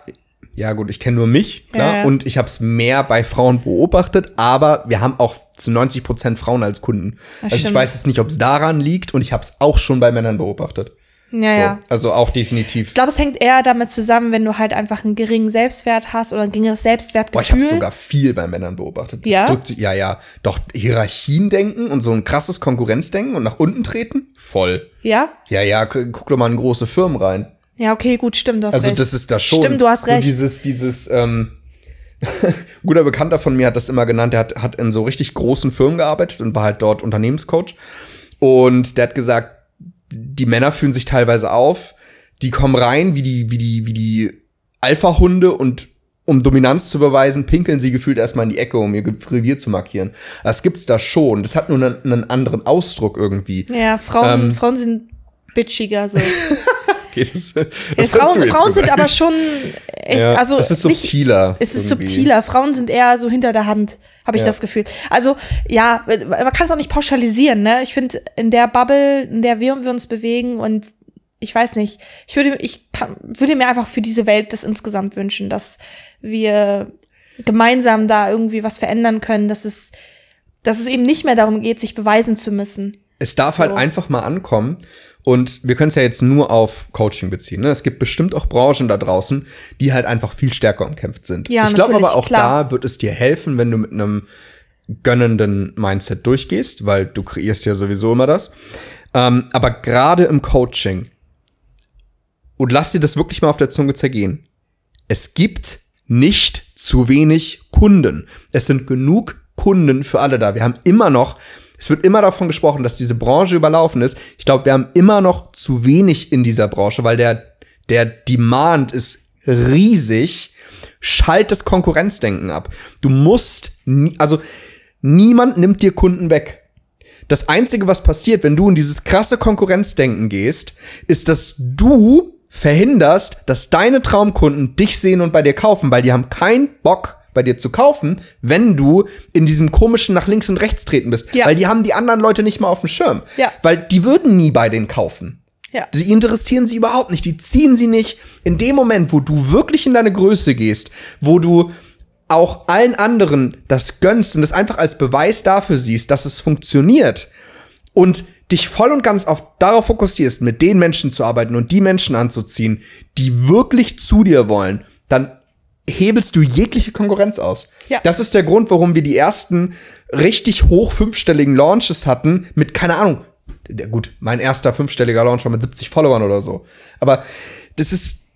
Ja gut, ich kenne nur mich, klar, Ja, und ich habe es mehr bei Frauen beobachtet, aber wir haben auch zu 90 Prozent Frauen als Kunden. also ich stimmt. weiß jetzt nicht, ob es daran liegt, und ich habe es auch schon bei Männern beobachtet. ja, so, ja. Also auch definitiv. Ich glaube, es hängt eher damit zusammen, wenn du halt einfach einen geringen Selbstwert hast oder ein geringeres Boah, Selbstwertgefühl. ich habe sogar viel bei Männern beobachtet. Das Ja? drückt ja, ja. Doch Hierarchien denken und so ein krasses Konkurrenzdenken und nach unten treten? Voll. ja? Ja, ja, gu- guck doch mal in große Firmen rein. Ja, okay, gut, stimmt, du hast also recht. das ist da schon. Stimmt, du hast recht. So dieses, dieses, ähm, guter Bekannter von mir hat das immer genannt, der hat, hat in so richtig großen Firmen gearbeitet und war halt dort Unternehmenscoach. Und der hat gesagt, die Männer fühlen sich teilweise auf, die kommen rein wie die, wie die, wie die Alpha-Hunde und um Dominanz zu beweisen, pinkeln sie gefühlt erstmal in die Ecke, um ihr Revier zu markieren. Das gibt's da schon. Das hat nur einen, einen anderen Ausdruck irgendwie. ja, Frauen, ähm, Frauen sind bitchiger so. Okay, das, Ja, das hast Frauen du jetzt Frauen sind aber schon echt, ja, also es ist nicht- subtiler. Es ist irgendwie. subtiler. Frauen sind eher so hinter der Hand, habe ich Ja. das Gefühl. Also, ja, man kann es auch nicht pauschalisieren, ne? Ich finde, in der Bubble, in der wir, wir uns bewegen und ich weiß nicht, ich würde, ich kann, würde mir einfach für diese Welt das insgesamt wünschen, dass wir gemeinsam da irgendwie was verändern können, dass es, dass es eben nicht mehr darum geht, sich beweisen zu müssen. Es darf So. halt einfach mal ankommen. Und wir können es ja jetzt nur auf Coaching beziehen. Ne? Es gibt bestimmt auch Branchen da draußen, die halt einfach viel stärker umkämpft sind. Ja, ich glaube aber auch klar. da wird es dir helfen, wenn du mit einem gönnenden Mindset durchgehst, weil du kreierst ja sowieso immer das. Ähm, aber gerade im Coaching, und lass dir das wirklich mal auf der Zunge zergehen, es gibt nicht zu wenig Kunden. Es sind genug Kunden für alle da. Wir haben immer noch, es wird immer davon gesprochen, dass diese Branche überlaufen ist. Ich glaube, wir haben immer noch zu wenig in dieser Branche, weil der, der Demand ist riesig. Schalt das Konkurrenzdenken ab. Du musst, nie, also niemand nimmt dir Kunden weg. Das Einzige, was passiert, wenn du in dieses krasse Konkurrenzdenken gehst, ist, dass du verhinderst, dass deine Traumkunden dich sehen und bei dir kaufen, weil die haben keinen Bock, bei dir zu kaufen, wenn du in diesem komischen nach links und rechts treten bist. Ja. Weil die haben die anderen Leute nicht mal auf dem Schirm. Ja. Weil die würden nie bei denen kaufen. Ja. Die interessieren sie überhaupt nicht. Die ziehen sie nicht. In dem Moment, wo du wirklich in deine Größe gehst, wo du auch allen anderen das gönnst und es einfach als Beweis dafür siehst, dass es funktioniert und dich voll und ganz auf darauf fokussierst, mit den Menschen zu arbeiten und die Menschen anzuziehen, die wirklich zu dir wollen, dann hebelst du jegliche Konkurrenz aus. Ja. Das ist der Grund, warum wir die ersten richtig hoch fünfstelligen Launches hatten mit, keine Ahnung, der, gut, mein erster fünfstelliger Launch war mit 70 Followern oder so. Aber das ist,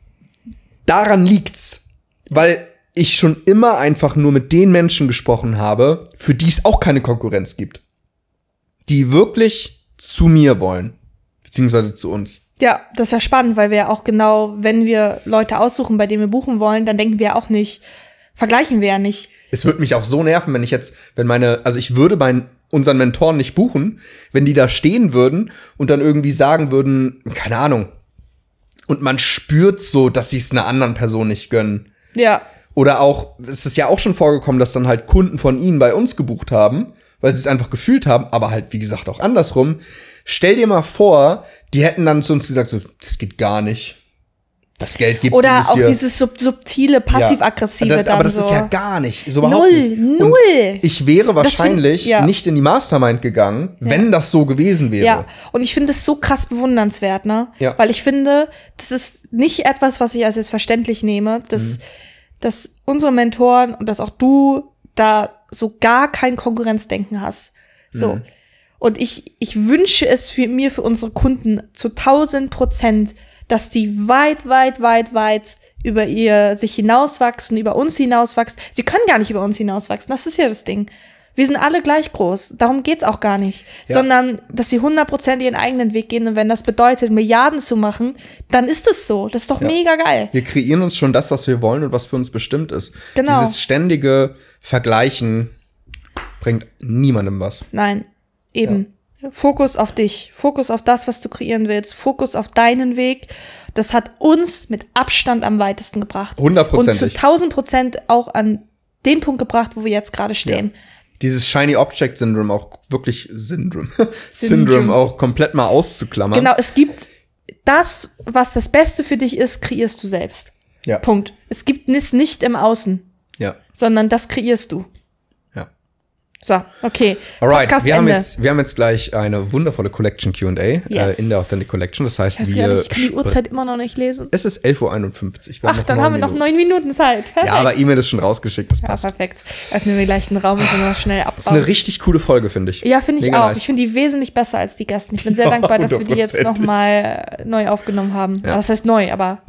daran liegt's. Weil ich schon immer einfach nur mit den Menschen gesprochen habe, für die es auch keine Konkurrenz gibt. Die wirklich zu mir wollen. Beziehungsweise zu uns. Ja, das ist ja spannend, weil wir ja auch genau, wenn wir Leute aussuchen, bei denen wir buchen wollen, dann denken wir auch nicht, vergleichen wir ja nicht. Es würde mich auch so nerven, wenn ich jetzt, wenn meine, also ich würde meinen unseren Mentoren nicht buchen, wenn die da stehen würden und dann irgendwie sagen würden, keine Ahnung. Und man spürt so, dass sie es einer anderen Person nicht gönnen. Ja, Oder auch, es ist ja auch schon vorgekommen, dass dann halt Kunden von ihnen bei uns gebucht haben, weil sie es einfach gefühlt haben, aber halt, wie gesagt, auch andersrum. Stell dir mal vor, die hätten dann zu uns gesagt, so, das geht gar nicht. Das Geld gibt oder auch ihr- dieses sub subtile, passiv-aggressive Ja, Aber das so. ist ja gar nicht. So überhaupt Null, nicht. Und null. Ich wäre find- wahrscheinlich ja. nicht in die Mastermind gegangen, wenn das so gewesen wäre. Ja, und ich finde es so krass bewundernswert, ne? Ja. Weil ich finde, das ist nicht etwas, was ich als selbstverständlich nehme, dass, Mhm. dass unsere Mentoren und dass auch du da so gar kein Konkurrenzdenken hast. So. Mhm. Und ich, ich wünsche es für mir, für unsere Kunden zu 1000 Prozent, dass die weit, weit, weit, weit über ihr sich hinauswachsen, über uns hinauswachsen. Sie können gar nicht über uns hinauswachsen. Das ist ja das Ding. Wir sind alle gleich groß. Darum geht's auch gar nicht. Ja. Sondern, dass sie 100% ihren eigenen Weg gehen. Und wenn das bedeutet, Milliarden zu machen, dann ist es so. Das ist doch Ja. mega geil. Wir kreieren uns schon das, was wir wollen und was für uns bestimmt ist. Genau. Dieses ständige Vergleichen bringt niemandem was. Nein, eben. Fokus auf dich. Fokus auf das, was du kreieren willst. Fokus auf deinen Weg. Das hat uns mit Abstand am weitesten gebracht. Und zu Hundertprozentig. 1000 Prozent auch an den Punkt gebracht, wo wir jetzt gerade stehen. Dieses Shiny Object Syndrome auch wirklich Syndrome. Syndrome auch komplett mal auszuklammern. Genau, es gibt das, was das Beste für dich ist, kreierst du selbst. Ja. Punkt. Es gibt es nicht im Außen, Ja. sondern das kreierst du. Ja. So, okay. Alright, Podcast wir haben, jetzt, wir haben jetzt gleich eine wundervolle Collection QA Yes. äh, in der Authentic Collection. Das heißt, Ich weiß wir. ich kann die Uhrzeit immer noch nicht lesen. Es ist 11.51 Uhr. Ach, dann haben wir noch neun Minuten Zeit. Perfekt. Ja, aber E-Mail ist schon rausgeschickt, das Ja, passt. perfekt. Öffnen wir gleich den Raum und können wir schnell Das ist abbauen. eine richtig coole Folge, finde ich. Ja, finde ich Mega auch. nice. Ich finde die wesentlich besser als die Gästen. Ich bin sehr Ja, dankbar, dass wir die jetzt nochmal neu aufgenommen haben. Ja. Das heißt neu, aber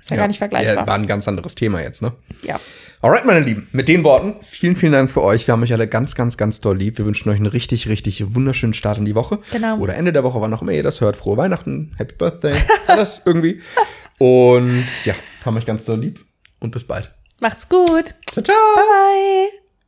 ist ja, gar nicht Ja, vergleichbar. war ein ganz anderes Thema jetzt, ne? Ja. Alright, meine Lieben, mit den Worten, vielen, vielen Dank für euch. Wir haben euch alle ganz, ganz, ganz doll lieb. Wir wünschen euch einen richtig, richtig wunderschönen Start in die Woche. Genau. Oder Ende der Woche, wann auch immer ihr das hört. Frohe Weihnachten, Happy Birthday, alles irgendwie. Und ja, haben euch ganz doll lieb und bis bald. Macht's gut. Ciao, ciao. Bye bye.